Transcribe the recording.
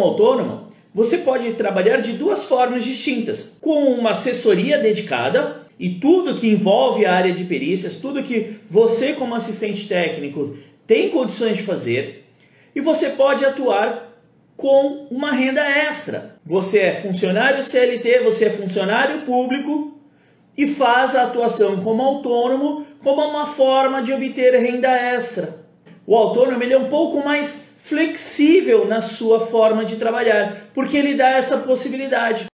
autônomo, você pode trabalhar de duas formas distintas: com uma assessoria dedicada e tudo que envolve a área de perícias, tudo que você, como assistente técnico, tem condições de fazer, e você pode atuar com uma renda extra. Você é funcionário CLT, você é funcionário público e faz a atuação como autônomo como uma forma de obter renda extra. O autônomo ele é um pouco mais flexível na sua forma de trabalhar, porque ele dá essa possibilidade.